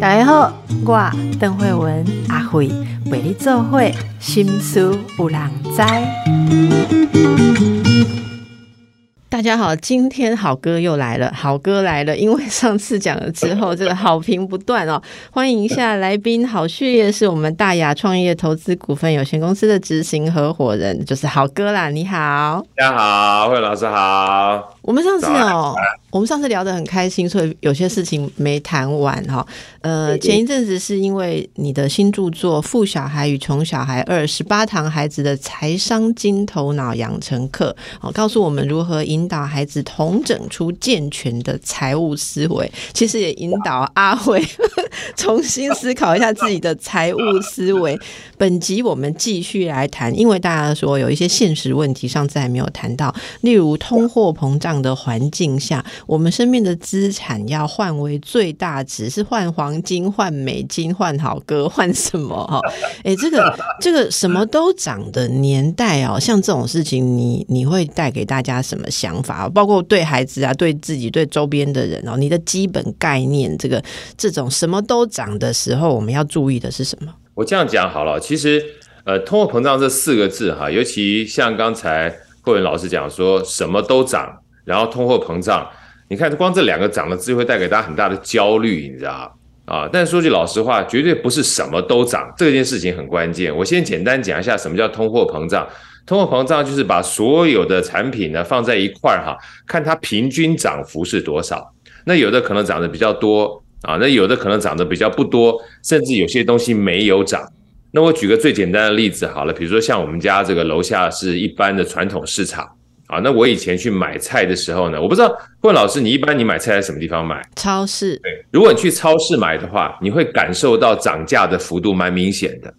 大家好，我邓慧文阿慧为你做会心思有人知。大家好，今天好哥又来了，好哥来了，因为上次讲了之后，这个好评不断哦。欢迎一下来宾，好序列是我们大雅创业投资股份有限公司的执行合伙人，就是好哥啦。你好，大家好，慧老师好。我们上次哦，我们上次聊得很开心，所以有些事情没谈完哈。呃，前一阵子是因为你的新著作《富小孩与穷小孩二十八堂孩子的财商金头脑养成课》，哦，告诉我们如何引导孩子统整出健全的财务思维。其实也引导阿慧 重新思考一下自己的财务思维。本集我们继续来谈，因为大家说有一些现实问题上次还没有谈到，例如通货膨胀。的环境下，我们身边的资产要换为最大值，是换黄金、换美金、换好歌、换什么？哈，哎，这个这个什么都涨的年代哦，像这种事情，你你会带给大家什么想法？包括对孩子啊，对自己，对周边的人哦，你的基本概念，这个这种什么都涨的时候，我们要注意的是什么？我这样讲好了，其实呃，通货膨胀这四个字哈，尤其像刚才霍文老师讲说，什么都涨。然后通货膨胀，你看光这两个涨的字会带给大家很大的焦虑，你知道啊？但说句老实话，绝对不是什么都涨，这件事情很关键。我先简单讲一下什么叫通货膨胀。通货膨胀就是把所有的产品呢放在一块儿哈，看它平均涨幅是多少。那有的可能涨得比较多啊，那有的可能涨得比较不多，甚至有些东西没有涨。那我举个最简单的例子好了，比如说像我们家这个楼下是一般的传统市场。啊，那我以前去买菜的时候呢，我不知道问老师，你一般你买菜在什么地方买？超市。对，如果你去超市买的话，你会感受到涨价的幅度蛮明显的，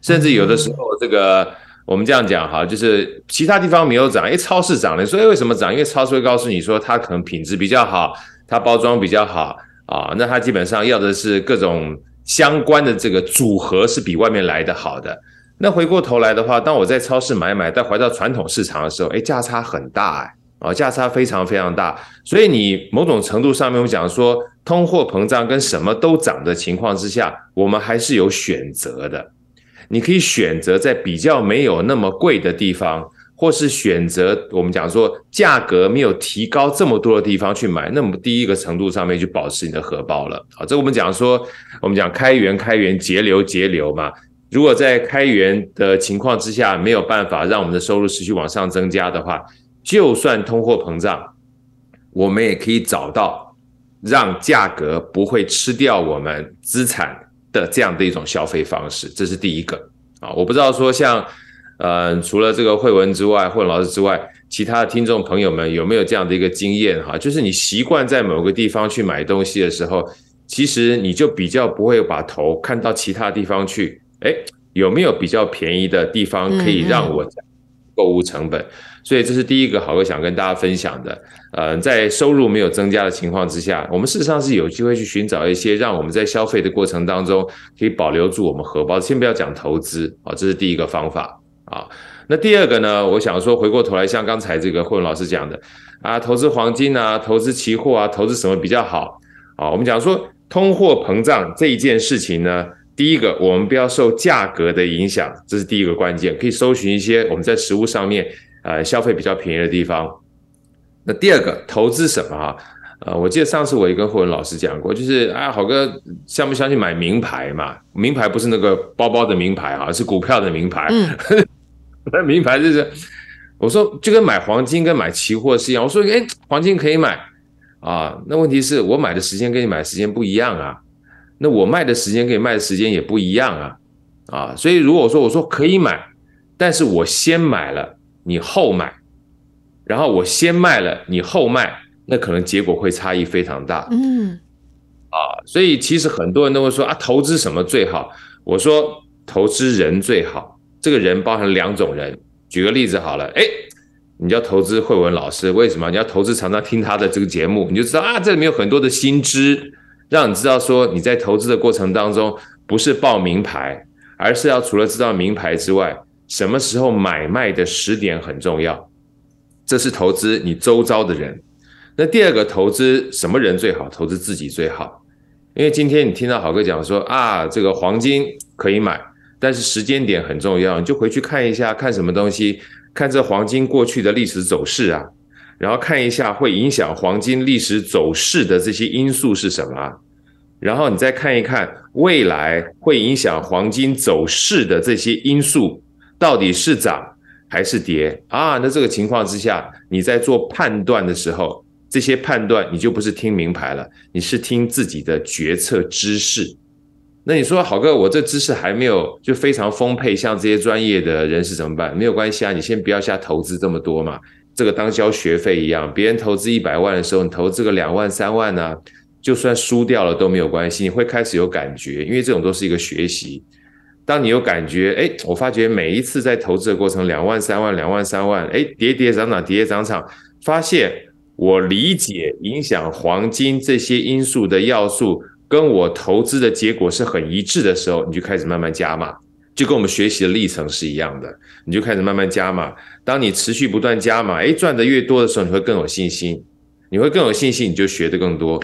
甚至有的时候这个我们这样讲哈，就是其他地方没有涨，哎，超市涨了，所以为什么涨？因为超市会告诉你说它可能品质比较好，它包装比较好啊，那它基本上要的是各种相关的这个组合是比外面来的好的。那回过头来的话，当我在超市买买，再回到传统市场的时候，哎，价差很大哎，啊，价差非常非常大。所以你某种程度上面，我讲说，通货膨胀跟什么都涨的情况之下，我们还是有选择的。你可以选择在比较没有那么贵的地方，或是选择我们讲说价格没有提高这么多的地方去买。那么第一个程度上面就保持你的荷包了。好，这我们讲说，我们讲开源开源，节流节流嘛。如果在开源的情况之下没有办法让我们的收入持续往上增加的话，就算通货膨胀，我们也可以找到让价格不会吃掉我们资产的这样的一种消费方式。这是第一个啊，我不知道说像呃除了这个慧文之外，慧文老师之外，其他的听众朋友们有没有这样的一个经验哈？就是你习惯在某个地方去买东西的时候，其实你就比较不会把头看到其他地方去。哎，有没有比较便宜的地方可以让我购物成本？所以这是第一个好哥想跟大家分享的。呃，在收入没有增加的情况之下，我们事实上是有机会去寻找一些让我们在消费的过程当中可以保留住我们荷包。先不要讲投资啊，这是第一个方法啊。那第二个呢？我想说，回过头来，像刚才这个霍文老师讲的啊，投资黄金啊，投资期货啊，投资什么比较好啊？我们讲说通货膨胀这一件事情呢？第一个，我们不要受价格的影响，这是第一个关键。可以搜寻一些我们在食物上面，呃，消费比较便宜的地方。那第二个，投资什么哈？呃，我记得上次我也跟霍文老师讲过，就是啊，好哥相不相信买名牌嘛？名牌不是那个包包的名牌啊，是股票的名牌。嗯，那名牌就是，我说就跟买黄金跟买期货是一样。我说，哎，黄金可以买啊，那问题是我买的时间跟你买的时间不一样啊。那我卖的时间跟你卖的时间也不一样啊，啊，所以如果说我说可以买，但是我先买了你后买，然后我先卖了你后卖，那可能结果会差异非常大。嗯，啊，所以其实很多人都会说啊，投资什么最好？我说投资人最好。这个人包含两种人，举个例子好了，哎，你要投资慧文老师，为什么？你要投资常常听他的这个节目，你就知道啊，这里面有很多的新知。让你知道说你在投资的过程当中不是报名牌，而是要除了知道名牌之外，什么时候买卖的时点很重要。这是投资你周遭的人。那第二个投资什么人最好？投资自己最好，因为今天你听到好哥讲说啊，这个黄金可以买，但是时间点很重要，你就回去看一下，看什么东西？看这黄金过去的历史走势啊，然后看一下会影响黄金历史走势的这些因素是什么，然后你再看一看未来会影响黄金走势的这些因素到底是涨还是跌啊？那这个情况之下，你在做判断的时候。这些判断你就不是听名牌了，你是听自己的决策知识。那你说好哥，我这知识还没有就非常丰沛，像这些专业的人士怎么办？没有关系啊，你先不要下投资这么多嘛，这个当交学费一样。别人投资一百万的时候，你投资个两万三万呢，就算输掉了都没有关系，你会开始有感觉，因为这种都是一个学习。当你有感觉，哎，我发觉每一次在投资的过程，两万三万，两万三万，哎，跌跌涨涨，跌跌涨涨，发现。我理解影响黄金这些因素的要素，跟我投资的结果是很一致的时候，你就开始慢慢加码，就跟我们学习的历程是一样的，你就开始慢慢加码。当你持续不断加码，哎，赚的越多的时候，你会更有信心，你会更有信心，你就学的更多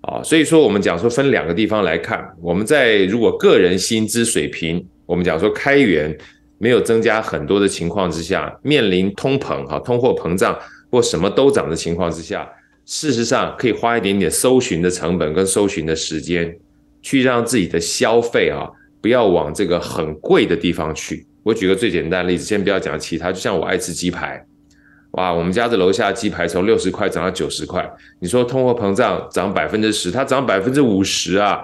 啊。所以说，我们讲说分两个地方来看，我们在如果个人薪资水平，我们讲说开源没有增加很多的情况之下，面临通膨哈，通货膨胀。或什么都涨的情况之下，事实上可以花一点点搜寻的成本跟搜寻的时间，去让自己的消费啊，不要往这个很贵的地方去。我举个最简单的例子，先不要讲其他，就像我爱吃鸡排，哇，我们家的楼下鸡排从六十块涨到九十块，你说通货膨胀涨百分之十，它涨百分之五十啊，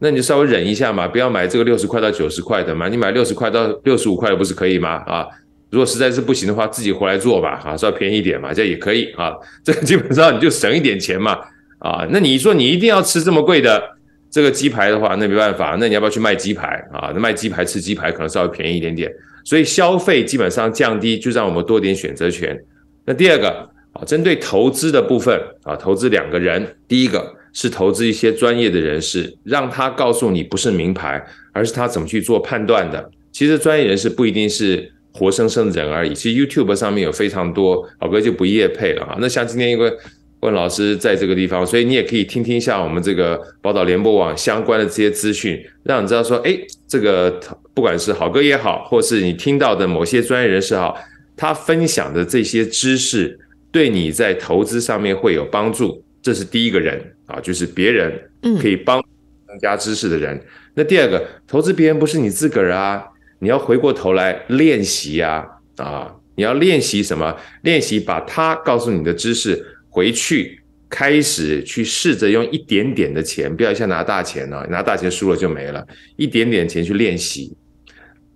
那你就稍微忍一下嘛，不要买这个六十块到九十块的嘛，你买六十块到六十五块的不是可以吗？啊？如果实在是不行的话，自己回来做吧，啊，稍微便宜一点嘛，这也可以啊。这个基本上你就省一点钱嘛，啊，那你说你一定要吃这么贵的这个鸡排的话，那没办法，那你要不要去卖鸡排啊？那卖鸡排吃鸡排可能稍微便宜一点点，所以消费基本上降低，就让我们多点选择权。那第二个啊，针对投资的部分啊，投资两个人，第一个是投资一些专业的人士，让他告诉你不是名牌，而是他怎么去做判断的。其实专业人士不一定是。活生生的人而已。其实 YouTube 上面有非常多，老哥就不夜配了啊。那像今天因为问老师在这个地方，所以你也可以听听一下我们这个宝岛联播网相关的这些资讯，让你知道说，哎，这个不管是好哥也好，或是你听到的某些专业人士好，他分享的这些知识，对你在投资上面会有帮助。这是第一个人啊，就是别人可以帮增加知识的人。那第二个，投资别人不是你自个儿啊。你要回过头来练习呀，啊，你要练习什么？练习把他告诉你的知识回去，开始去试着用一点点的钱，不要一下拿大钱呢，拿大钱输了就没了，一点点钱去练习，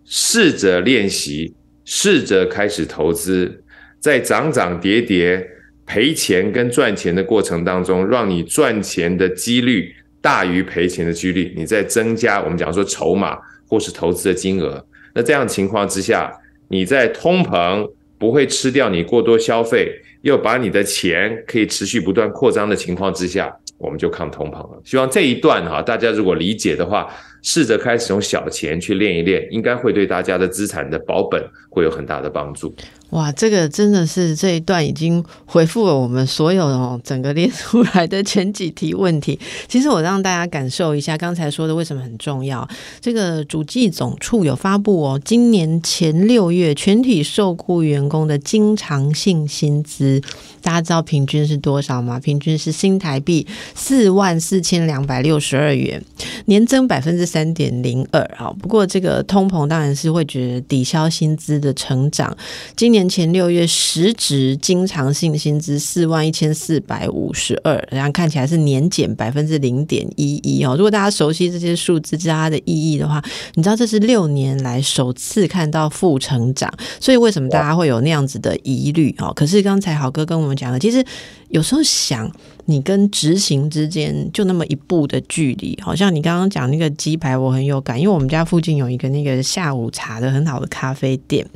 试着练习，试着开始投资，在涨涨跌跌、赔钱跟赚钱的过程当中，让你赚钱的几率大于赔钱的几率，你在增加我们讲说筹码或是投资的金额。那这样情况之下，你在通膨不会吃掉你过多消费，又把你的钱可以持续不断扩张的情况之下，我们就抗通膨了。希望这一段哈，大家如果理解的话，试着开始用小钱去练一练，应该会对大家的资产的保本会有很大的帮助。哇，这个真的是这一段已经回复了我们所有哦整个列出来的前几题问题。其实我让大家感受一下刚才说的为什么很重要。这个主计总处有发布哦，今年前六月全体受雇员工的经常性薪资，大家知道平均是多少吗？平均是新台币四万四千两百六十二元，年增百分之三点零二啊。不过这个通膨当然是会觉得抵消薪资的成长，今年。年前六月实值经常性薪资四万一千四百五十二，然后看起来是年减百分之零点一一哦。如果大家熟悉这些数字，知道它的意义的话，你知道这是六年来首次看到负成长，所以为什么大家会有那样子的疑虑哦？可是刚才好哥跟我们讲了，其实有时候想。你跟执行之间就那么一步的距离，好像你刚刚讲那个鸡排，我很有感，因为我们家附近有一个那个下午茶的很好的咖啡店。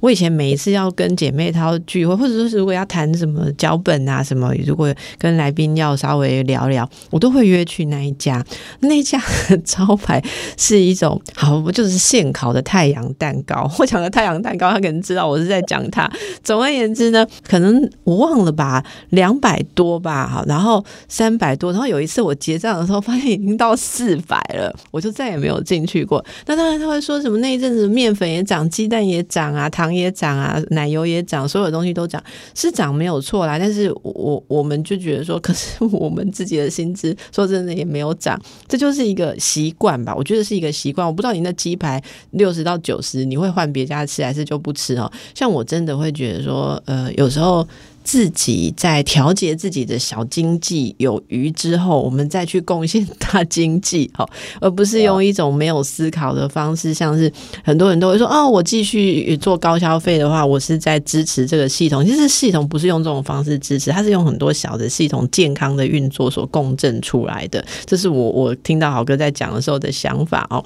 我以前每一次要要跟姐妹淘聚会，或者说是如果要谈什么脚本啊什么，如果跟来宾要稍微聊聊，我都会约去那一家。那一家招牌是一种好，不就是现烤的太阳蛋糕。我讲的太阳蛋糕，他可能知道我是在讲它。总而言之呢，可能我忘了吧，两两百多吧，好，然后三百多，然后有一次我结账的时候发现已经到四百了，我就再也没有进去过。那当然他会说什么那一阵子面粉也涨，鸡蛋也涨啊，糖也涨啊，奶油也涨，所有东西都涨，是涨没有错啦。但是我我们就觉得说，可是我们自己的薪资说真的也没有涨，这就是一个习惯吧。我觉得是一个习惯。我不知道你那鸡排六十到九十，你会换别家吃还是就不吃哦？像我真的会觉得说，呃，有时候。自己在调节自己的小经济有余之后，我们再去贡献大经济，好，而不是用一种没有思考的方式，像是很多人都会说，哦，我继续做高消费的话，我是在支持这个系统。其实系统不是用这种方式支持，它是用很多小的系统健康的运作所共振出来的。这是我我听到豪哥在讲的时候的想法哦。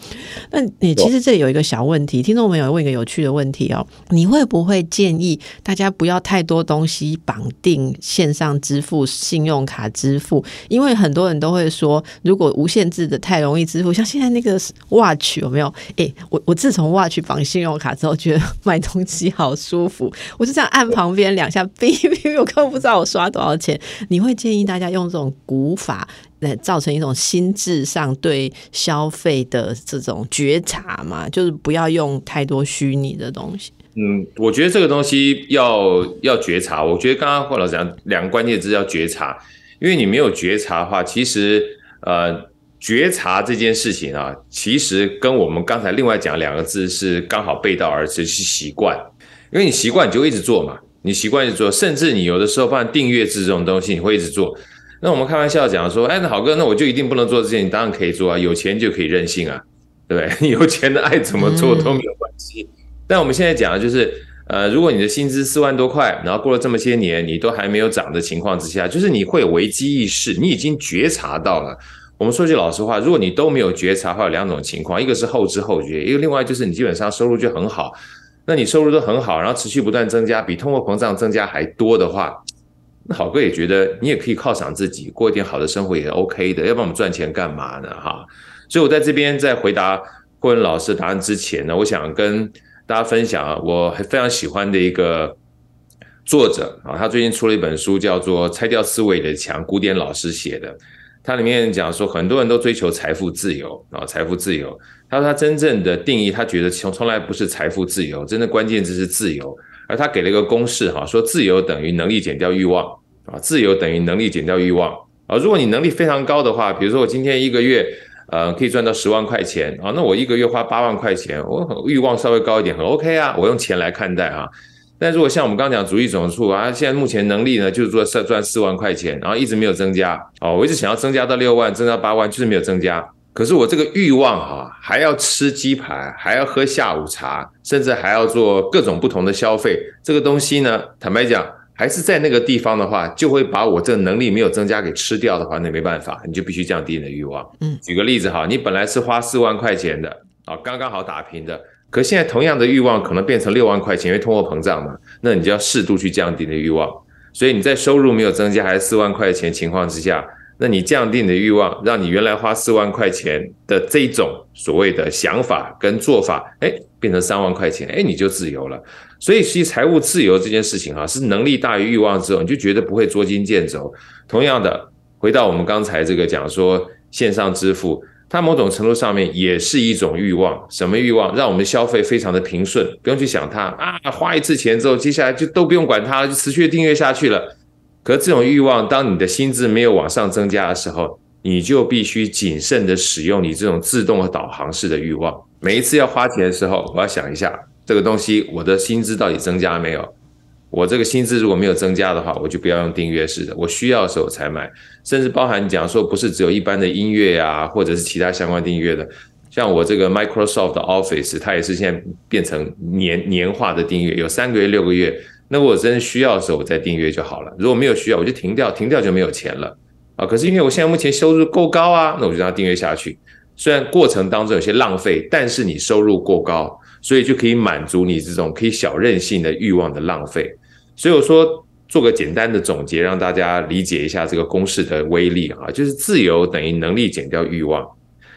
那你其实这里有一个小问题，听众朋友问一个有趣的问题哦，你会不会建议大家不要太多东西？绑定线上支付、信用卡支付，因为很多人都会说，如果无限制的太容易支付，像现在那个 Watch 有没有？诶，我我自从 Watch 绑信用卡之后，觉得买东西好舒服，我就这样按旁边两下，哔 哔，我根本不知道我刷多少钱。你会建议大家用这种古法来造成一种心智上对消费的这种觉察吗？就是不要用太多虚拟的东西。嗯，我觉得这个东西要要觉察。我觉得刚刚霍老师讲两个关键字要觉察，因为你没有觉察的话，其实呃，觉察这件事情啊，其实跟我们刚才另外讲两个字是刚好背道而驰，是习惯。因为你习惯你就一直做嘛，你习惯一直做，甚至你有的时候放订阅制这种东西，你会一直做。那我们开玩笑讲说，哎，那好哥，那我就一定不能做这些，你当然可以做啊，有钱就可以任性啊，对不对？有钱的爱怎么做都没有关系。但我们现在讲的就是，呃，如果你的薪资四万多块，然后过了这么些年，你都还没有涨的情况之下，就是你会有危机意识，你已经觉察到了。我们说句老实话，如果你都没有觉察，会有两种情况，一个是后知后觉，一个另外就是你基本上收入就很好，那你收入都很好，然后持续不断增加，比通货膨胀增加还多的话，那好哥也觉得你也可以犒赏自己，过一点好的生活也 OK 的，要不然我们赚钱干嘛呢？哈，所以我在这边在回答郭文老师答案之前呢，我想跟。大家分享啊，我非常喜欢的一个作者啊，他最近出了一本书，叫做《拆掉思维的墙》，古典老师写的。他里面讲说，很多人都追求财富自由啊，财富自由。他说他真正的定义，他觉得从从来不是财富自由，真的关键字是自由。而他给了一个公式哈，说自由等于能力减掉欲望啊，自由等于能力减掉欲望啊。如果你能力非常高的话，比如说我今天一个月。呃，可以赚到十万块钱啊，那我一个月花八万块钱，我欲望稍微高一点，很 OK 啊，我用钱来看待啊。但如果像我们刚刚讲主义总数啊，现在目前能力呢就是做赚赚四万块钱，然后一直没有增加哦，我一直想要增加到六万，增加八万，就是没有增加。可是我这个欲望哈，还要吃鸡排，还要喝下午茶，甚至还要做各种不同的消费，这个东西呢，坦白讲。还是在那个地方的话，就会把我这个能力没有增加给吃掉的话，那没办法，你就必须降低你的欲望。嗯，举个例子哈，你本来是花四万块钱的啊，刚刚好打平的，可现在同样的欲望可能变成六万块钱，因为通货膨胀嘛，那你就要适度去降低你的欲望。所以你在收入没有增加还是四万块钱情况之下。那你降低你的欲望，让你原来花四万块钱的这种所谓的想法跟做法，哎，变成三万块钱，哎，你就自由了。所以，其实财务自由这件事情哈，是能力大于欲望之后，你就觉得不会捉襟见肘。同样的，回到我们刚才这个讲说线上支付，它某种程度上面也是一种欲望。什么欲望？让我们消费非常的平顺，不用去想它啊，花一次钱之后，接下来就都不用管它，就持续订阅下去了。可这种欲望，当你的薪资没有往上增加的时候，你就必须谨慎的使用你这种自动的导航式的欲望。每一次要花钱的时候，我要想一下这个东西，我的薪资到底增加没有？我这个薪资如果没有增加的话，我就不要用订阅式的，我需要的时候才买。甚至包含讲说，不是只有一般的音乐啊，或者是其他相关订阅的，像我这个 Microsoft Office，它也是现在变成年年化的订阅，有三个月、六个月。那我真需要的时候，我再订阅就好了。如果没有需要，我就停掉，停掉就没有钱了啊。可是因为我现在目前收入够高啊，那我就让它订阅下去。虽然过程当中有些浪费，但是你收入过高，所以就可以满足你这种可以小任性的欲望的浪费。所以我说做个简单的总结，让大家理解一下这个公式的威力啊，就是自由等于能力减掉欲望。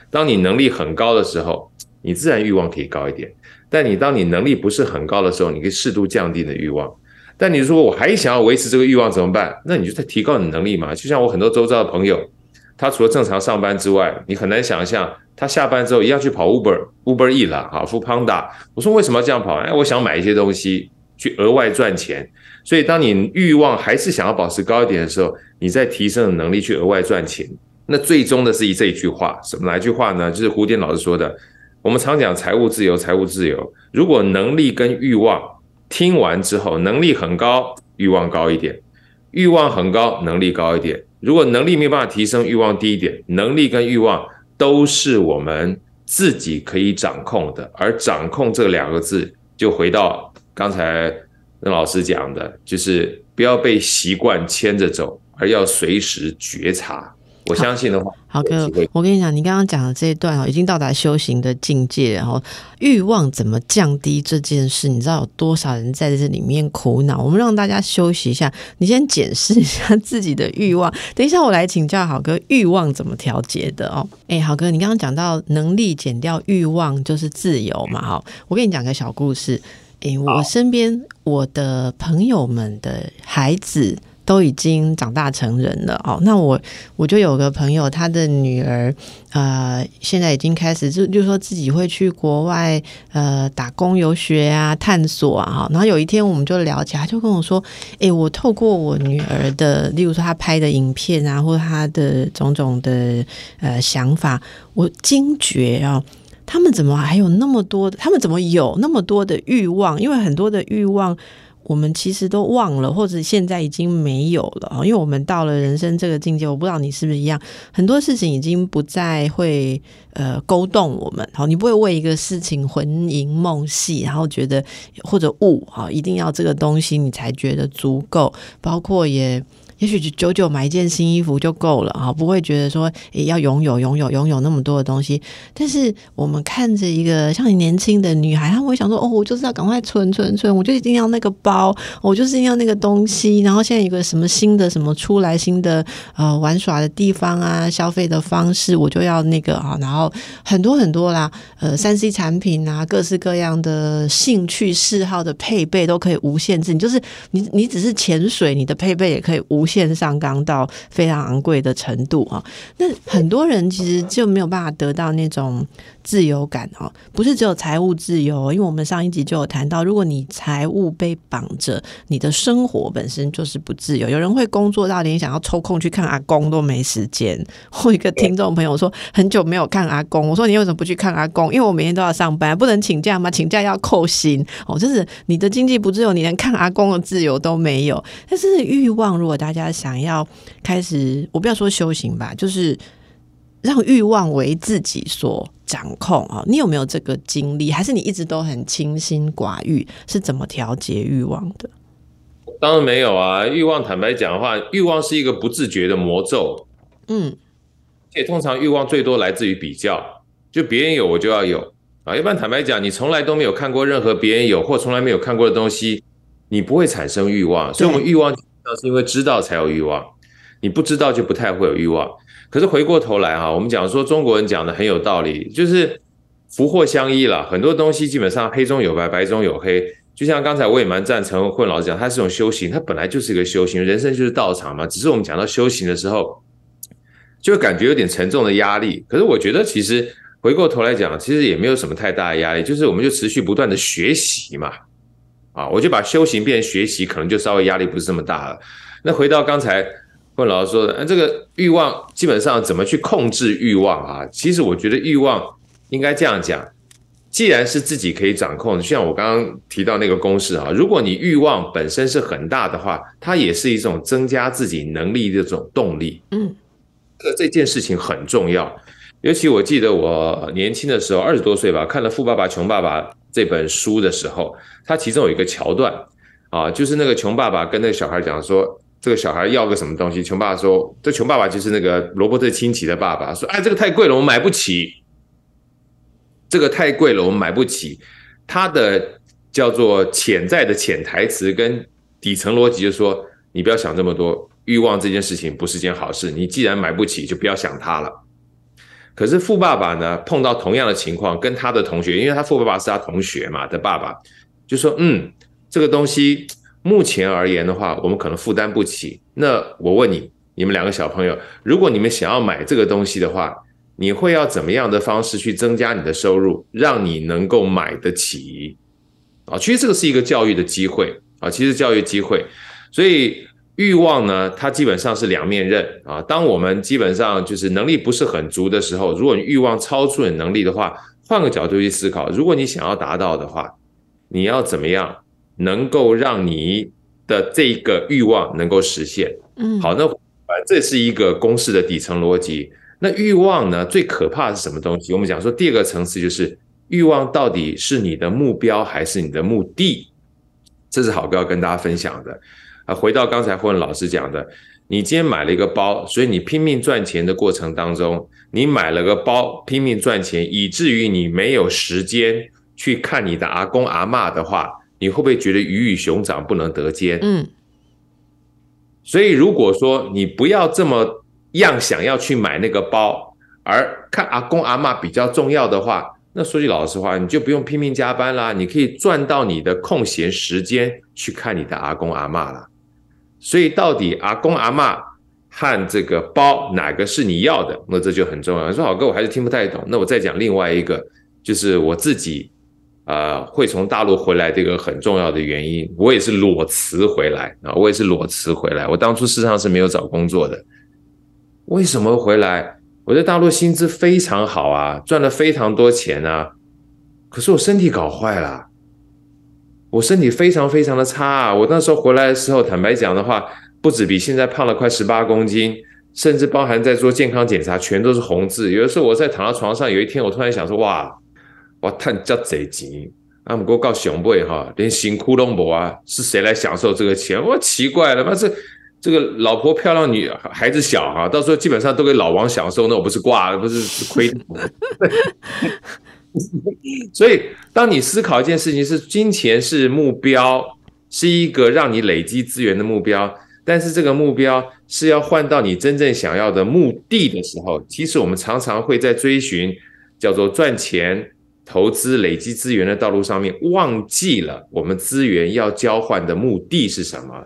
当你能力很高的时候，你自然欲望可以高一点。但你当你能力不是很高的时候，你可以适度降低你的欲望。但你如果我还想要维持这个欲望怎么办？那你就在提高你能力嘛。就像我很多周遭的朋友，他除了正常上班之外，你很难想象他下班之后一样去跑 Uber、Uber E 了哈 f o o Panda。我说为什么要这样跑？哎，我想买一些东西去额外赚钱。所以当你欲望还是想要保持高一点的时候，你在提升能力去额外赚钱。那最终的是以这一句话，什么哪一句话呢？就是胡典老师说的。我们常讲财务自由，财务自由。如果能力跟欲望听完之后，能力很高，欲望高一点；欲望很高，能力高一点。如果能力没有办法提升，欲望低一点，能力跟欲望都是我们自己可以掌控的。而掌控这两个字，就回到刚才任老师讲的，就是不要被习惯牵着走，而要随时觉察。我相信的话，好哥，我跟你讲，你刚刚讲的这一段哦，已经到达修行的境界，然后欲望怎么降低这件事，你知道有多少人在这里面苦恼？我们让大家休息一下，你先检视一下自己的欲望。等一下我来请教好哥，欲望怎么调节的哦？哎，好哥，你刚刚讲到能力减掉欲望就是自由嘛？哈，我跟你讲个小故事。哎，我身边我的朋友们的孩子。都已经长大成人了哦，那我我就有个朋友，他的女儿呃，现在已经开始就就说自己会去国外呃打工游学啊，探索啊。然后有一天我们就聊起来，他就跟我说：“哎，我透过我女儿的，例如说她拍的影片啊，或她的种种的呃想法，我惊觉啊，他们怎么还有那么多？他们怎么有那么多的欲望？因为很多的欲望。”我们其实都忘了，或者现在已经没有了因为我们到了人生这个境界，我不知道你是不是一样，很多事情已经不再会呃勾动我们。好，你不会为一个事情魂萦梦系，然后觉得或者悟哈，一定要这个东西你才觉得足够，包括也。也许久久买一件新衣服就够了啊，不会觉得说也要拥有拥有拥有那么多的东西。但是我们看着一个像你年轻的女孩，她会想说哦，我就是要赶快存存存，我就一定要那个包，我就是要那个东西。然后现在有个什么新的什么出来新的呃玩耍的地方啊，消费的方式，我就要那个啊。然后很多很多啦，呃，三 C 产品啊，各式各样的兴趣嗜好的配备都可以无限制。你就是你你只是潜水，你的配备也可以无。线上刚到非常昂贵的程度啊，那很多人其实就没有办法得到那种自由感哦，不是只有财务自由，因为我们上一集就有谈到，如果你财务被绑着，你的生活本身就是不自由。有人会工作到连想要抽空去看阿公都没时间。我一个听众朋友说，很久没有看阿公，我说你为什么不去看阿公？因为我每天都要上班，不能请假吗？请假要扣薪哦，就是你的经济不自由，你连看阿公的自由都没有。但是欲望，如果大家想要开始，我不要说修行吧，就是让欲望为自己所掌控啊！你有没有这个经历？还是你一直都很清心寡欲？是怎么调节欲望的？当然没有啊！欲望，坦白讲的话，欲望是一个不自觉的魔咒。嗯，且通常欲望最多来自于比较，就别人有我就要有啊！一般坦白讲，你从来都没有看过任何别人有或从来没有看过的东西，你不会产生欲望。所以，我们欲望。那是因为知道才有欲望，你不知道就不太会有欲望。可是回过头来哈，我们讲说中国人讲的很有道理，就是福祸相依了。很多东西基本上黑中有白，白中有黑。就像刚才我也蛮赞成混老师讲，它是种修行，它本来就是一个修行，人生就是道场嘛。只是我们讲到修行的时候，就感觉有点沉重的压力。可是我觉得其实回过头来讲，其实也没有什么太大的压力，就是我们就持续不断的学习嘛。啊，我就把修行变成学习，可能就稍微压力不是这么大了。那回到刚才问老师说的，这个欲望基本上怎么去控制欲望啊？其实我觉得欲望应该这样讲，既然是自己可以掌控，就像我刚刚提到那个公式啊，如果你欲望本身是很大的话，它也是一种增加自己能力的这种动力。嗯，这这件事情很重要。尤其我记得我年轻的时候，二十多岁吧，看了《富爸爸穷爸爸》。这本书的时候，他其中有一个桥段啊，就是那个穷爸爸跟那个小孩讲说，这个小孩要个什么东西，穷爸爸说，这穷爸爸就是那个罗伯特清崎的爸爸，说，哎，这个太贵了，我买不起，这个太贵了，我买不起。他的叫做潜在的潜台词跟底层逻辑就是说，你不要想这么多，欲望这件事情不是件好事，你既然买不起，就不要想它了。可是富爸爸呢，碰到同样的情况，跟他的同学，因为他富爸爸是他同学嘛的爸爸，就说：“嗯，这个东西目前而言的话，我们可能负担不起。那我问你，你们两个小朋友，如果你们想要买这个东西的话，你会要怎么样的方式去增加你的收入，让你能够买得起？啊，其实这个是一个教育的机会啊，其实教育机会。所以欲望呢，它基本上是两面刃啊。当我们基本上就是能力不是很足的时候，如果你欲望超出你能力的话，换个角度去思考，如果你想要达到的话，你要怎么样能够让你的这个欲望能够实现？嗯，好，那这是一个公式的底层逻辑。那欲望呢？最可怕的是什么东西？我们讲说第二个层次就是欲望到底是你的目标还是你的目的？这是好哥要跟大家分享的。啊，回到刚才霍文老师讲的，你今天买了一个包，所以你拼命赚钱的过程当中，你买了个包拼命赚钱，以至于你没有时间去看你的阿公阿妈的话，你会不会觉得鱼与熊掌不能得兼？嗯。所以如果说你不要这么。样想要去买那个包，而看阿公阿妈比较重要的话，那说句老实话，你就不用拼命加班啦，你可以赚到你的空闲时间去看你的阿公阿妈啦。所以到底阿公阿妈和这个包哪个是你要的？那这就很重要。说好哥，我还是听不太懂。那我再讲另外一个，就是我自己呃会从大陆回来这个很重要的原因，我也是裸辞回来啊，我也是裸辞回来。我当初事实上是没有找工作的。为什么回来？我在大陆薪资非常好啊，赚了非常多钱啊。可是我身体搞坏了，我身体非常非常的差啊。我那时候回来的时候，坦白讲的话，不止比现在胖了快十八公斤，甚至包含在做健康检查，全都是红字。有的时候我在躺在床上，有一天我突然想说，哇，我叹叫贼急，啊，不过告熊辈哈，连辛苦都没啊，是谁来享受这个钱？我奇怪了，妈是。这个老婆漂亮，女孩子小哈，到时候基本上都给老王享受，那我不是挂了，不是亏。所以，当你思考一件事情是金钱是目标，是一个让你累积资源的目标，但是这个目标是要换到你真正想要的目的的时候，其实我们常常会在追寻叫做赚钱、投资、累积资源的道路上面，忘记了我们资源要交换的目的是什么。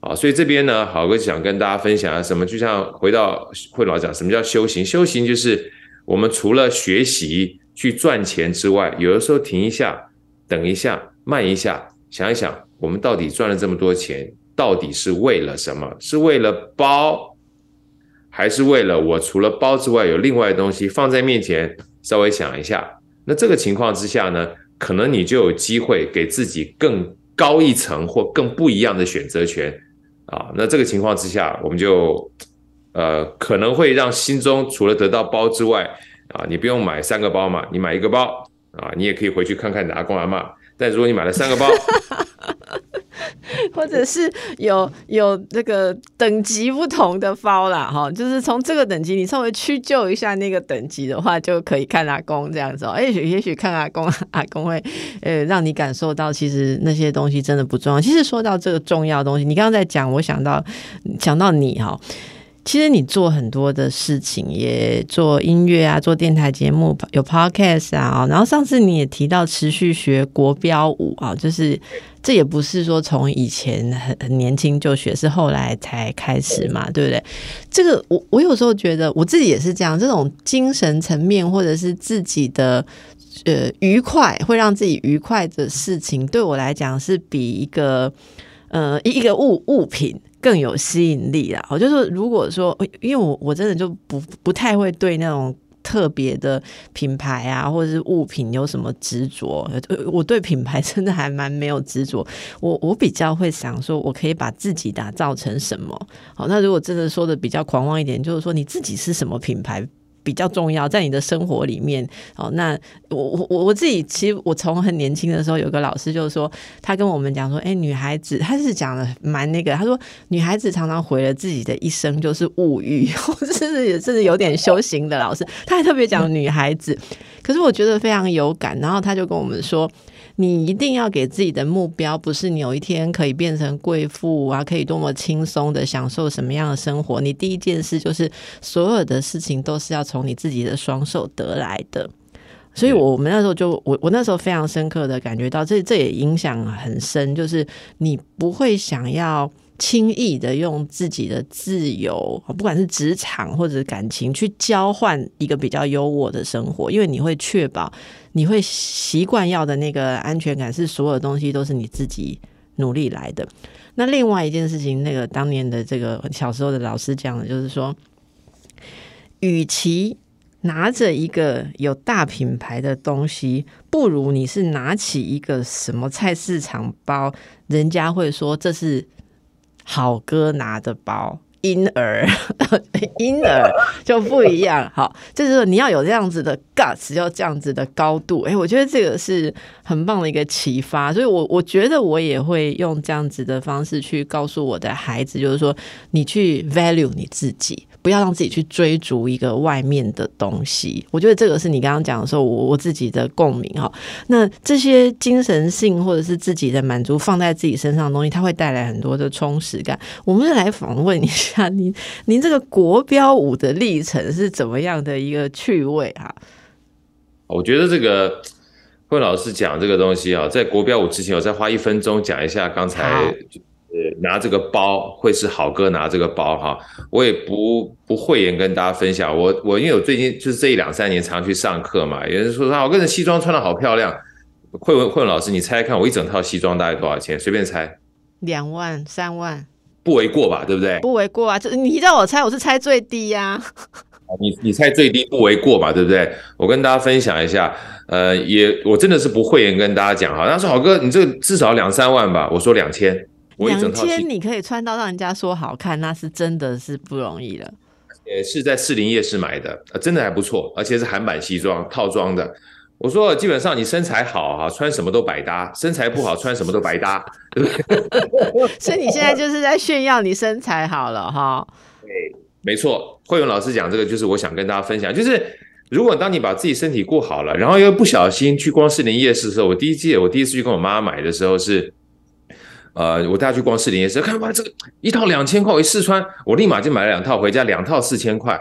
啊，所以这边呢，好哥想跟大家分享什么？就像回到慧老讲，什么叫修行？修行就是我们除了学习去赚钱之外，有的时候停一下，等一下，慢一下，想一想，我们到底赚了这么多钱，到底是为了什么？是为了包，还是为了我除了包之外有另外的东西放在面前？稍微想一下，那这个情况之下呢，可能你就有机会给自己更高一层或更不一样的选择权。啊，那这个情况之下，我们就，呃，可能会让心中除了得到包之外，啊，你不用买三个包嘛，你买一个包，啊，你也可以回去看看你的阿公阿妈。但如果你买了三个包，或者是有有这个等级不同的包啦，哈，就是从这个等级你稍微屈就一下那个等级的话，就可以看阿公这样子。哎，也许看阿公，阿公会呃让你感受到，其实那些东西真的不重要。其实说到这个重要的东西，你刚刚在讲，我想到想到你哈。其实你做很多的事情，也做音乐啊，做电台节目，有 podcast 啊。然后上次你也提到持续学国标舞啊，就是这也不是说从以前很很年轻就学，是后来才开始嘛，对不对？这个我我有时候觉得我自己也是这样，这种精神层面或者是自己的呃愉快，会让自己愉快的事情，对我来讲是比一个呃一个物物品。更有吸引力啦！我就是，如果说，因为我我真的就不不太会对那种特别的品牌啊，或者是物品有什么执着。我对品牌真的还蛮没有执着。我我比较会想说，我可以把自己打造成什么？好，那如果真的说的比较狂妄一点，就是说你自己是什么品牌？比较重要，在你的生活里面哦。那我我我我自己，其实我从很年轻的时候，有个老师就是说，他跟我们讲说，哎，女孩子，他是讲的蛮那个，他说女孩子常常毁了自己的一生，就是物欲，甚至也是有点修行的老师。他还特别讲女孩子，可是我觉得非常有感。然后他就跟我们说。你一定要给自己的目标，不是你有一天可以变成贵妇啊，可以多么轻松的享受什么样的生活？你第一件事就是，所有的事情都是要从你自己的双手得来的。所以我们那时候就我我那时候非常深刻的感觉到，这这也影响很深，就是你不会想要轻易的用自己的自由，不管是职场或者感情，去交换一个比较优渥的生活，因为你会确保你会习惯要的那个安全感，是所有东西都是你自己努力来的。那另外一件事情，那个当年的这个小时候的老师讲的，就是说，与其拿着一个有大品牌的东西，不如你是拿起一个什么菜市场包，人家会说这是好哥拿的包。婴儿，婴儿 就不一样。好，就是说你要有这样子的 guts，要这样子的高度。哎，我觉得这个是很棒的一个启发。所以，我我觉得我也会用这样子的方式去告诉我的孩子，就是说，你去 value 你自己。不要让自己去追逐一个外面的东西，我觉得这个是你刚刚讲的时候，我我自己的共鸣哈。那这些精神性或者是自己的满足放在自己身上的东西，它会带来很多的充实感。我们来访问一下您，您 这个国标舞的历程是怎么样的一个趣味哈？我觉得这个慧老师讲这个东西啊，在国标舞之前，我再花一分钟讲一下刚才。呃，拿这个包会是好哥拿这个包哈，我也不不讳言跟大家分享。我我因为我最近就是这一两三年常去上课嘛，有人说说，我跟着西装穿的好漂亮。慧文慧文老师，你猜猜看，我一整套西装大概多少钱？随便猜，两万三万，不为过吧？对不对？不为过啊！就你让我猜，我是猜最低呀。你你猜最低不为过嘛？对不对？我跟大家分享一下，呃，也我真的是不讳言跟大家讲哈。他说好哥，你这个至少两三万吧？我说两千。两千你可以穿到让人家说好看，那是真的是不容易了。也是在士林夜市买的，真的还不错，而且是韩版西装套装的。我说基本上你身材好哈，穿什么都百搭；身材不好，穿什么都白搭，对不对？所以你现在就是在炫耀你身材好了哈。对，没错。慧勇老师讲这个，就是我想跟大家分享，就是如果当你把自己身体顾好了，然后又不小心去逛士林夜市的时候，我第一季我第一次去跟我妈买的时候是。呃，我带他去逛士林夜市，看哇，这个一套两千块，我一试穿，我立马就买了两套回家，两套四千块，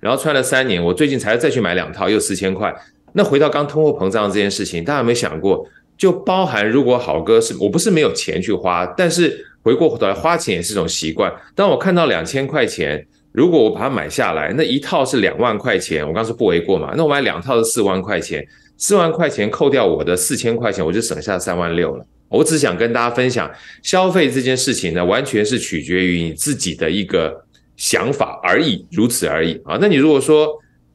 然后穿了三年，我最近才再去买两套，又四千块。那回到刚通货膨胀这件事情，大家有没有想过？就包含如果好哥是我不是没有钱去花，但是回过头来花钱也是一种习惯。当我看到两千块钱，如果我把它买下来，那一套是两万块钱，我刚说不为过嘛？那我买两套是四万块钱，四万块钱扣掉我的四千块钱，我就省下三万六了。我只想跟大家分享，消费这件事情呢，完全是取决于你自己的一个想法而已，如此而已啊。那你如果说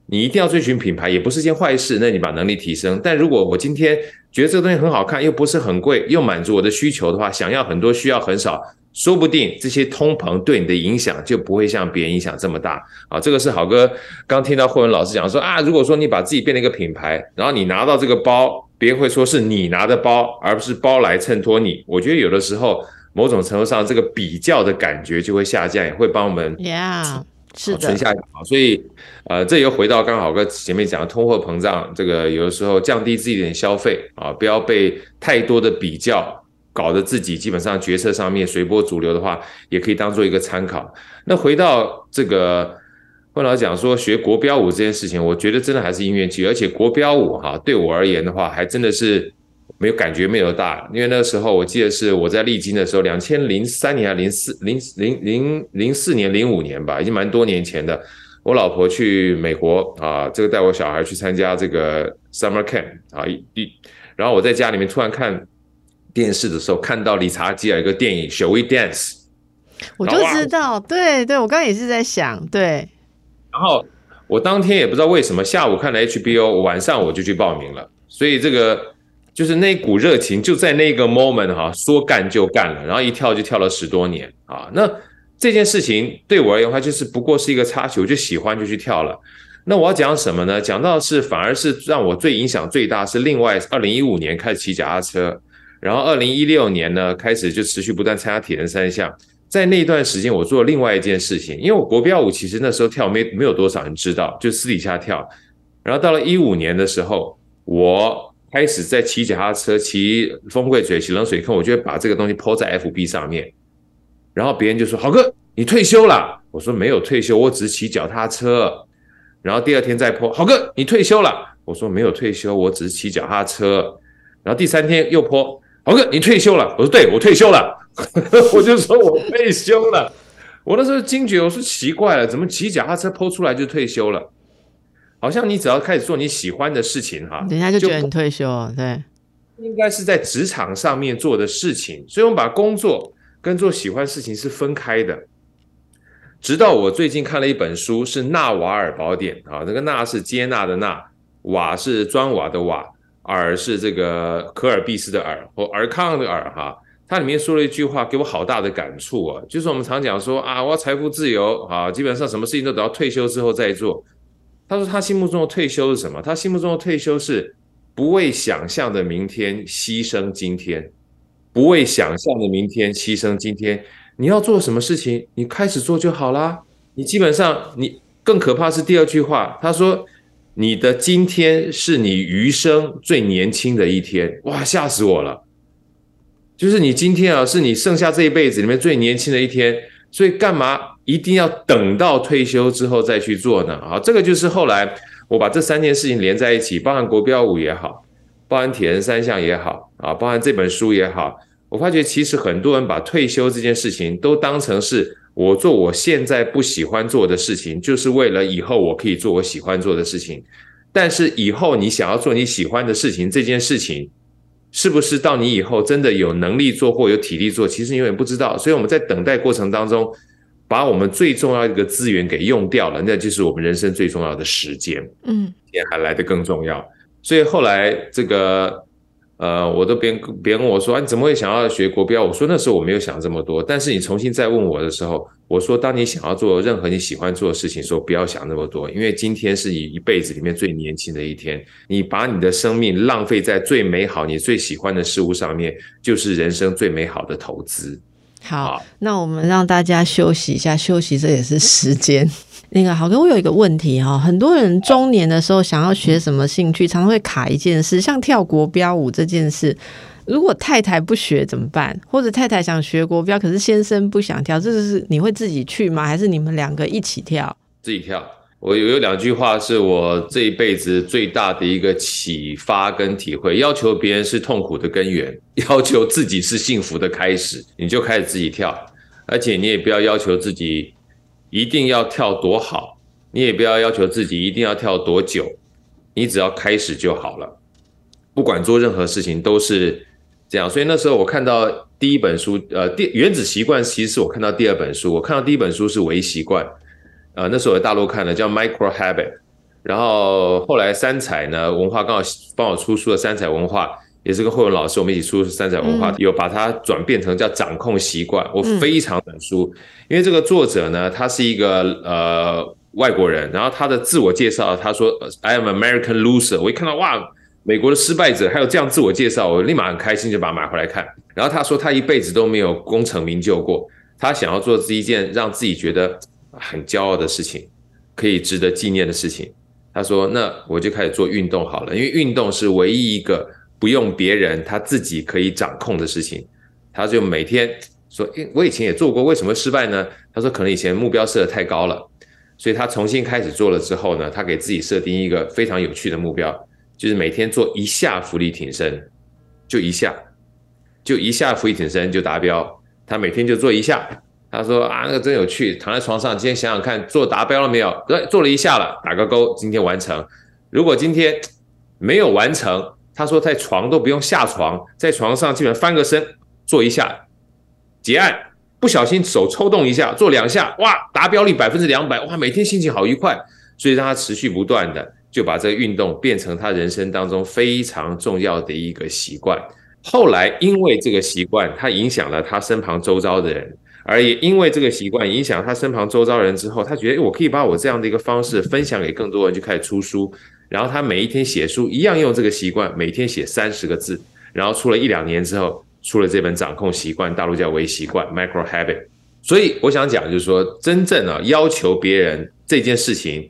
你一定要追寻品牌，也不是件坏事，那你把能力提升。但如果我今天觉得这个东西很好看，又不是很贵，又满足我的需求的话，想要很多，需要很少。说不定这些通膨对你的影响就不会像别人影响这么大啊！这个是好哥刚听到慧文老师讲说啊，如果说你把自己变成一个品牌，然后你拿到这个包，别人会说是你拿的包，而不是包来衬托你。我觉得有的时候某种程度上，这个比较的感觉就会下降，也会帮我们，Yeah，是的，存下所以呃，这又回到刚好哥前面讲的通货膨胀，这个有的时候降低自己的消费啊，不要被太多的比较。搞得自己基本上决策上面随波逐流的话，也可以当做一个参考。那回到这个，问老讲说学国标舞这件事情，我觉得真的还是因缘际会，而且国标舞哈，对我而言的话，还真的是没有感觉没有大，因为那个时候我记得是我在历经的时候，两千零三年还零四零零零零四年零五年吧，已经蛮多年前的。我老婆去美国啊，这个带我小孩去参加这个 summer camp 啊一，然后我在家里面突然看。电视的时候看到理查基尔一个电影《Shall We Dance》，我就知道，对对，我刚刚也是在想，对。然后我当天也不知道为什么，下午看了 HBO，晚上我就去报名了。所以这个就是那股热情就在那个 moment 哈，说干就干了，然后一跳就跳了十多年啊。那这件事情对我而言，它就是不过是一个插曲，我就喜欢就去跳了。那我要讲什么呢？讲到是反而是让我最影响最大是另外二零一五年开始骑脚踏车。然后，二零一六年呢，开始就持续不断参加铁人三项。在那段时间，我做了另外一件事情，因为我国标舞其实那时候跳没没有多少人知道，就私底下跳。然后到了一五年的时候，我开始在骑脚踏车、骑风柜水、骑冷水坑，我就会把这个东西抛在 FB 上面。然后别人就说：“好哥，你退休了？”我说：“没有退休，我只是骑脚踏车。”然后第二天再泼：“好哥，你退休了？”我说没有退休，我只是骑脚踏车。然后第三天又泼，豪哥你退休了？我说对，我退休了。我就说我退休了。我那时候惊觉，我说奇怪了，怎么骑脚踏车泼出来就退休了？好像你只要开始做你喜欢的事情哈，人家就觉得你退休了。对，应该是在职场上面做的事情，所以我们把工作跟做喜欢事情是分开的。直到我最近看了一本书，是《纳瓦尔宝典》啊，那个“纳”是接纳的“纳”，“瓦”是砖瓦的“瓦”，“尔”是这个科尔必斯的“尔”或尔康的“尔”哈。它里面说了一句话，给我好大的感触啊，就是我们常讲说啊，我要财富自由啊，基本上什么事情都等到退休之后再做。他说他心目中的退休是什么？他心目中的退休是不为想象的明天牺牲今天，不为想象的明天牺牲今天。你要做什么事情，你开始做就好啦。你基本上，你更可怕是第二句话。他说：“你的今天是你余生最年轻的一天。”哇，吓死我了！就是你今天啊，是你剩下这一辈子里面最年轻的一天。所以干嘛一定要等到退休之后再去做呢？啊，这个就是后来我把这三件事情连在一起，包含国标舞也好，包含铁人三项也好，啊，包含这本书也好。我发觉，其实很多人把退休这件事情都当成是我做我现在不喜欢做的事情，就是为了以后我可以做我喜欢做的事情。但是以后你想要做你喜欢的事情，这件事情是不是到你以后真的有能力做或有体力做，其实你永远不知道。所以我们在等待过程当中，把我们最重要一个资源给用掉了，那就是我们人生最重要的时间。嗯，也还来得更重要。所以后来这个。呃，我都别人别人问我说，你怎么会想要学国标？我说那时候我没有想这么多。但是你重新再问我的时候，我说，当你想要做任何你喜欢做的事情，时候，不要想那么多，因为今天是你一辈子里面最年轻的一天。你把你的生命浪费在最美好、你最喜欢的事物上面，就是人生最美好的投资。好，那我们让大家休息一下，休息这也是时间。那个好哥，我有一个问题哈，很多人中年的时候想要学什么兴趣，常常会卡一件事，像跳国标舞这件事，如果太太不学怎么办？或者太太想学国标，可是先生不想跳，这是你会自己去吗？还是你们两个一起跳？自己跳。我有有两句话是我这一辈子最大的一个启发跟体会：要求别人是痛苦的根源，要求自己是幸福的开始。你就开始自己跳，而且你也不要要求自己。一定要跳多好，你也不要要求自己一定要跳多久，你只要开始就好了。不管做任何事情都是这样，所以那时候我看到第一本书，呃，第原子习惯，其实是我看到第二本书。我看到第一本书是微习惯，呃，那时候我在大陆看的叫 Micro Habit，然后后来三彩呢文化刚好帮我出书了，三彩文化。也是跟慧文老师，我们一起出三彩文化，有把它转变成叫掌控习惯。我非常本书，因为这个作者呢，他是一个呃外国人，然后他的自我介绍，他说 I am American loser。我一看到哇，美国的失败者，还有这样自我介绍，我立马很开心，就把它买回来看。然后他说他一辈子都没有功成名就过，他想要做这一件让自己觉得很骄傲的事情，可以值得纪念的事情。他说那我就开始做运动好了，因为运动是唯一一个。不用别人，他自己可以掌控的事情，他就每天说：“我以前也做过，为什么失败呢？”他说：“可能以前目标设的太高了，所以他重新开始做了之后呢，他给自己设定一个非常有趣的目标，就是每天做一下浮力挺身，就一下，就一下浮力挺身就达标。他每天就做一下。他说：“啊，那个真有趣，躺在床上，今天想想看，做达标了没有？对，做了一下了，打个勾，今天完成。如果今天没有完成。”他说，在床都不用下床，在床上基本翻个身，做一下结案，不小心手抽动一下，做两下，哇，达标率百分之两百，哇，每天心情好愉快，所以让他持续不断的就把这个运动变成他人生当中非常重要的一个习惯。后来因为这个习惯，他影响了他身旁周遭的人，而也因为这个习惯影响他身旁周遭人之后，他觉得我可以把我这样的一个方式分享给更多人，就开始出书。然后他每一天写书一样用这个习惯，每天写三十个字。然后出了一两年之后，出了这本《掌控习惯》，大陆叫微习惯 （Micro Habit）。所以我想讲，就是说，真正啊要求别人这件事情，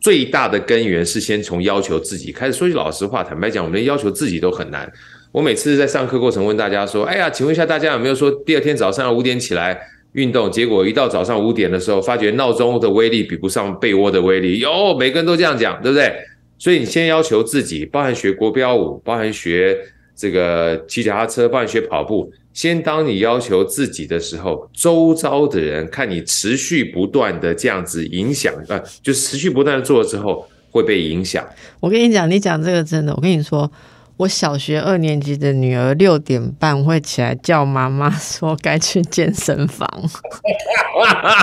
最大的根源是先从要求自己开始。说句老实话，坦白讲，我们要求自己都很难。我每次在上课过程问大家说：“哎呀，请问一下大家有没有说第二天早上五点起来运动？”结果一到早上五点的时候，发觉闹钟的威力比不上被窝的威力。有，每个人都这样讲，对不对？所以你先要求自己，包含学国标舞，包含学这个骑脚踏车，包含学跑步。先当你要求自己的时候，周遭的人看你持续不断的这样子影响，呃，就持续不断的做了之后会被影响。我跟你讲，你讲这个真的，我跟你说，我小学二年级的女儿六点半会起来叫妈妈说该去健身房，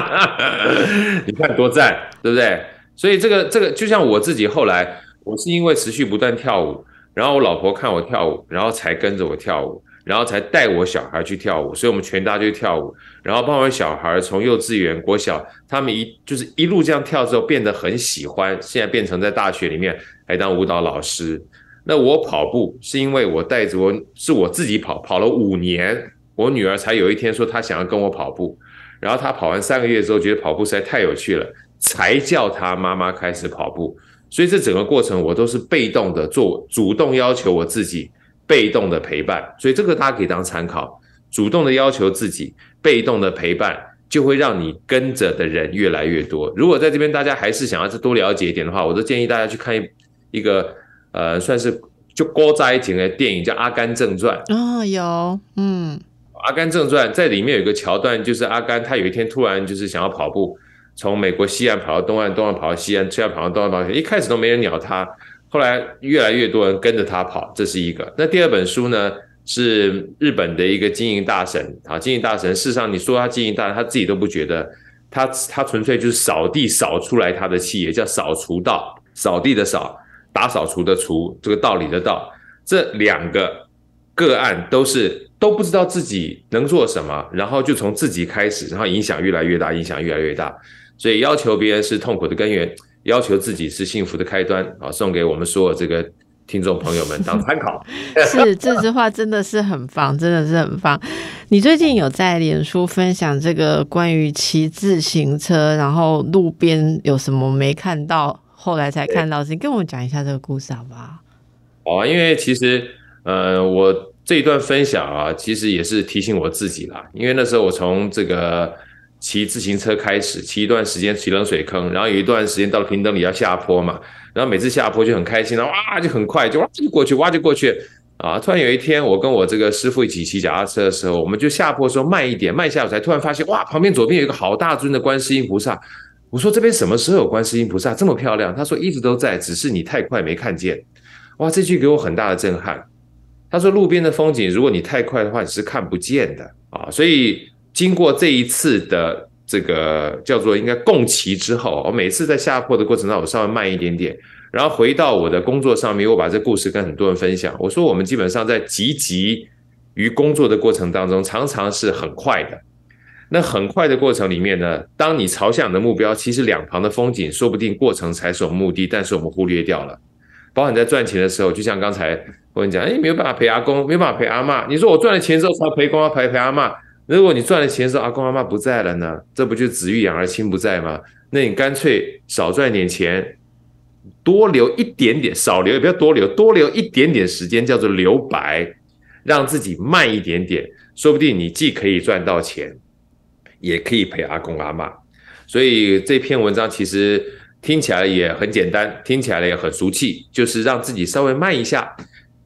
你看多赞，对不对？所以这个这个就像我自己后来，我是因为持续不断跳舞，然后我老婆看我跳舞，然后才跟着我跳舞。然后才带我小孩去跳舞，所以我们全家就跳舞。然后帮我小孩从幼稚园、国小，他们一就是一路这样跳之后，变得很喜欢。现在变成在大学里面还当舞蹈老师。那我跑步是因为我带着我是我自己跑，跑了五年，我女儿才有一天说她想要跟我跑步。然后她跑完三个月之后，觉得跑步实在太有趣了，才叫她妈妈开始跑步。所以这整个过程我都是被动的做，主动要求我自己。被动的陪伴，所以这个大家可以当参考。主动的要求自己，被动的陪伴，就会让你跟着的人越来越多。如果在这边大家还是想要再多了解一点的话，我都建议大家去看一一个呃，算是就郭在一起的电影，叫《阿甘正传》啊，有，嗯，《阿甘正传》在里面有一个桥段，就是阿甘他有一天突然就是想要跑步，从美国西岸跑到东岸，东岸跑到西岸，西岸跑到东岸，跑一开始都没人鸟他。后来越来越多人跟着他跑，这是一个。那第二本书呢，是日本的一个经营大神啊，经营大神。事实上，你说他经营大，他自己都不觉得，他他纯粹就是扫地扫出来他的企业，叫扫除道，扫地的扫，打扫除的除，这个道理的道。这两个个案都是都不知道自己能做什么，然后就从自己开始，然后影响越来越大，影响越来越大。所以要求别人是痛苦的根源。要求自己是幸福的开端啊！送给我们所有这个听众朋友们当参考。是这句话真的是很棒，真的是很棒。你最近有在脸书分享这个关于骑自行车，然后路边有什么没看到，后来才看到，你跟我们讲一下这个故事好不好？好啊，因为其实呃，我这一段分享啊，其实也是提醒我自己啦，因为那时候我从这个。骑自行车开始骑一段时间，骑冷水坑，然后有一段时间到了平等里要下坡嘛，然后每次下坡就很开心，然后哇就很快就哇就过去，哇就过去啊！突然有一天，我跟我这个师傅一起骑脚踏车的时候，我们就下坡的时候慢一点，慢下我才突然发现，哇，旁边左边有一个好大尊的观世音菩萨。我说这边什么时候有观世音菩萨这么漂亮？他说一直都在，只是你太快没看见。哇，这句给我很大的震撼。他说路边的风景，如果你太快的话，你是看不见的啊，所以。经过这一次的这个叫做应该共骑之后，我每次在下坡的过程中，我稍微慢一点点，然后回到我的工作上面，我把这故事跟很多人分享。我说我们基本上在积极于工作的过程当中，常常是很快的。那很快的过程里面呢，当你朝向的目标，其实两旁的风景说不定过程才是我们目的，但是我们忽略掉了。包含在赚钱的时候，就像刚才我跟你讲，哎，没有办法陪阿公，没有办法陪阿妈。你说我赚了钱之后才陪公陪陪阿妈。如果你赚了钱时候阿公阿妈不在了呢？这不就子欲养而亲不在吗？那你干脆少赚点钱，多留一点点，少留也不要多留，多留一点点时间叫做留白，让自己慢一点点，说不定你既可以赚到钱，也可以陪阿公阿妈。所以这篇文章其实听起来也很简单，听起来也很俗气，就是让自己稍微慢一下，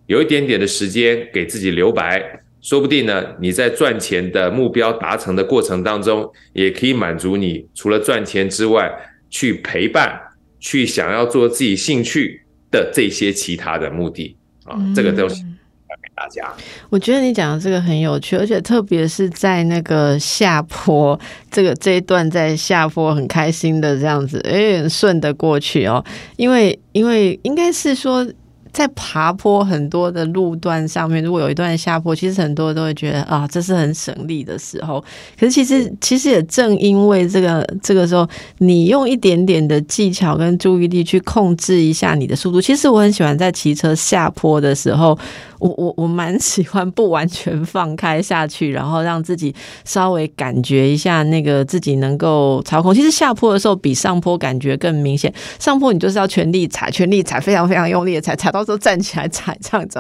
有一点点的时间给自己留白。说不定呢，你在赚钱的目标达成的过程当中，也可以满足你除了赚钱之外，去陪伴、去想要做自己兴趣的这些其他的目的啊。这个都是给大家。我觉得你讲的这个很有趣，而且特别是在那个下坡这个这一段，在下坡很开心的这样子，哎，顺的过去哦。因为因为应该是说。在爬坡很多的路段上面，如果有一段下坡，其实很多都会觉得啊，这是很省力的时候。可是其实其实也正因为这个这个时候，你用一点点的技巧跟注意力去控制一下你的速度。其实我很喜欢在骑车下坡的时候。我我我蛮 喜欢不完全放开下去，然后让自己稍微感觉一下那个自己能够操控。其实下坡的时候比上坡感觉更明显。上坡你就是要全力踩，全力踩，非常非常用力的踩，踩到时候站起来踩这样子。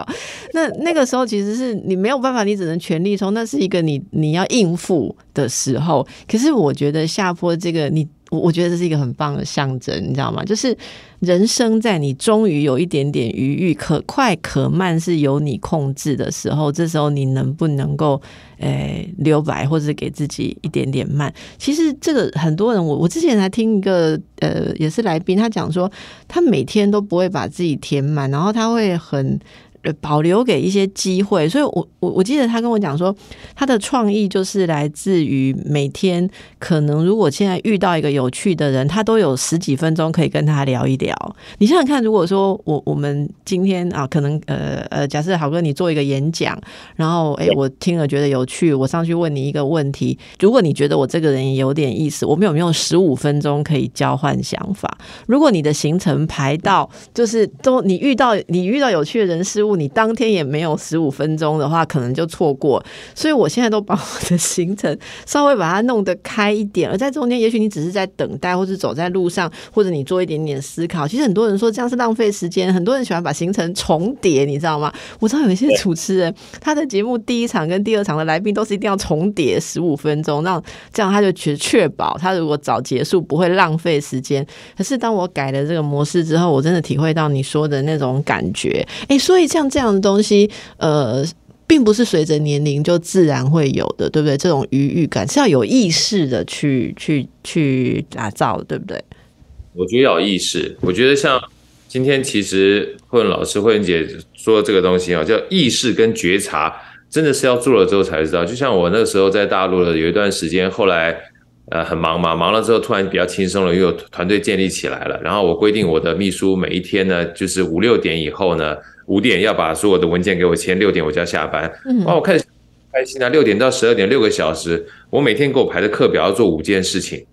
那那个时候其实是你没有办法，你只能全力冲。那是一个你你要应付的时候。可是我觉得下坡这个你。我我觉得这是一个很棒的象征，你知道吗？就是人生在你终于有一点点余裕，可快可慢是由你控制的时候，这时候你能不能够诶留白，或者是给自己一点点慢？其实这个很多人，我我之前还听一个呃也是来宾，他讲说他每天都不会把自己填满，然后他会很。保留给一些机会，所以我我我记得他跟我讲说，他的创意就是来自于每天可能如果现在遇到一个有趣的人，他都有十几分钟可以跟他聊一聊。你想想看，如果说我我们今天啊，可能呃呃，假设好哥你做一个演讲，然后哎我听了觉得有趣，我上去问你一个问题，如果你觉得我这个人有点意思，我们有没有十五分钟可以交换想法？如果你的行程排到就是都你遇到你遇到有趣的人事物。你当天也没有十五分钟的话，可能就错过。所以我现在都把我的行程稍微把它弄得开一点，而在中间，也许你只是在等待，或是走在路上，或者你做一点点思考。其实很多人说这样是浪费时间，很多人喜欢把行程重叠，你知道吗？我知道有一些主持人，他的节目第一场跟第二场的来宾都是一定要重叠十五分钟，让这样他就确确保他如果早结束不会浪费时间。可是当我改了这个模式之后，我真的体会到你说的那种感觉。哎，所以这样。这样的东西，呃，并不是随着年龄就自然会有的，对不对？这种愉悦感是要有意识的去去去打造，对不对？我觉得要有意识。我觉得像今天其实慧文老师、慧文姐说这个东西啊，叫意识跟觉察，真的是要做了之后才知道。就像我那个时候在大陆的有一段时间，后来呃很忙嘛，忙了之后突然比较轻松了，又有团队建立起来了。然后我规定我的秘书每一天呢，就是五六点以后呢。五点要把所有的文件给我签，六点我就要下班。哇，我开始开心啊！六点到十二点，六个小时，我每天给我排的课表要做五件事情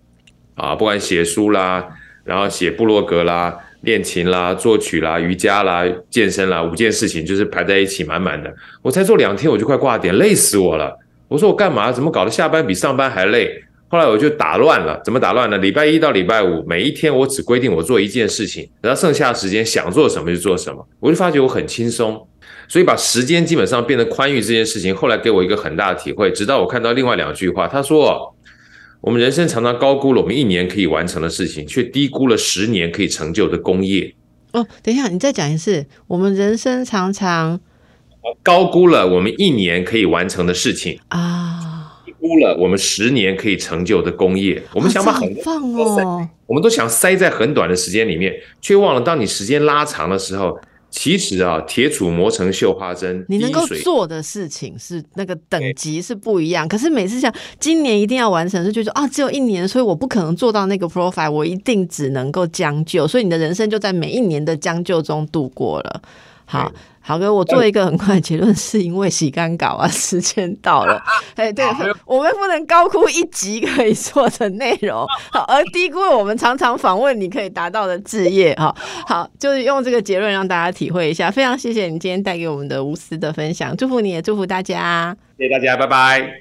啊，不管写书啦，然后写部落格啦，练琴啦，作曲啦，瑜伽啦，健身啦，五件事情就是排在一起满满的。我才做两天我就快挂点，累死我了。我说我干嘛？怎么搞得下班比上班还累？后来我就打乱了，怎么打乱呢？礼拜一到礼拜五，每一天我只规定我做一件事情，然后剩下的时间想做什么就做什么。我就发觉我很轻松，所以把时间基本上变得宽裕这件事情，后来给我一个很大的体会。直到我看到另外两句话，他说：“我们人生常常高估了我们一年可以完成的事情，却低估了十年可以成就的工业。”哦，等一下，你再讲一次。我们人生常常高估了我们一年可以完成的事情啊。估了我们十年可以成就的工业，我们想把很放哦，我们都想塞在很短的时间里面，却忘了当你时间拉长的时候，其实啊，铁杵磨成绣花针，你能够做的事情是那个等级是不一样。可是每次想今年一定要完成，是觉得啊，只有一年，所以我不可能做到那个 profile，我一定只能够将就，所以你的人生就在每一年的将就中度过了。好。好哥，我做一个很快的结论，是因为洗干稿啊，时间到了。哎，对，我们不能高估一集可以做的内容，好，而低估我们常常访问你可以达到的置业。哈，好，就是用这个结论让大家体会一下。非常谢谢你今天带给我们的无私的分享，祝福你也祝福大家，谢谢大家，拜拜。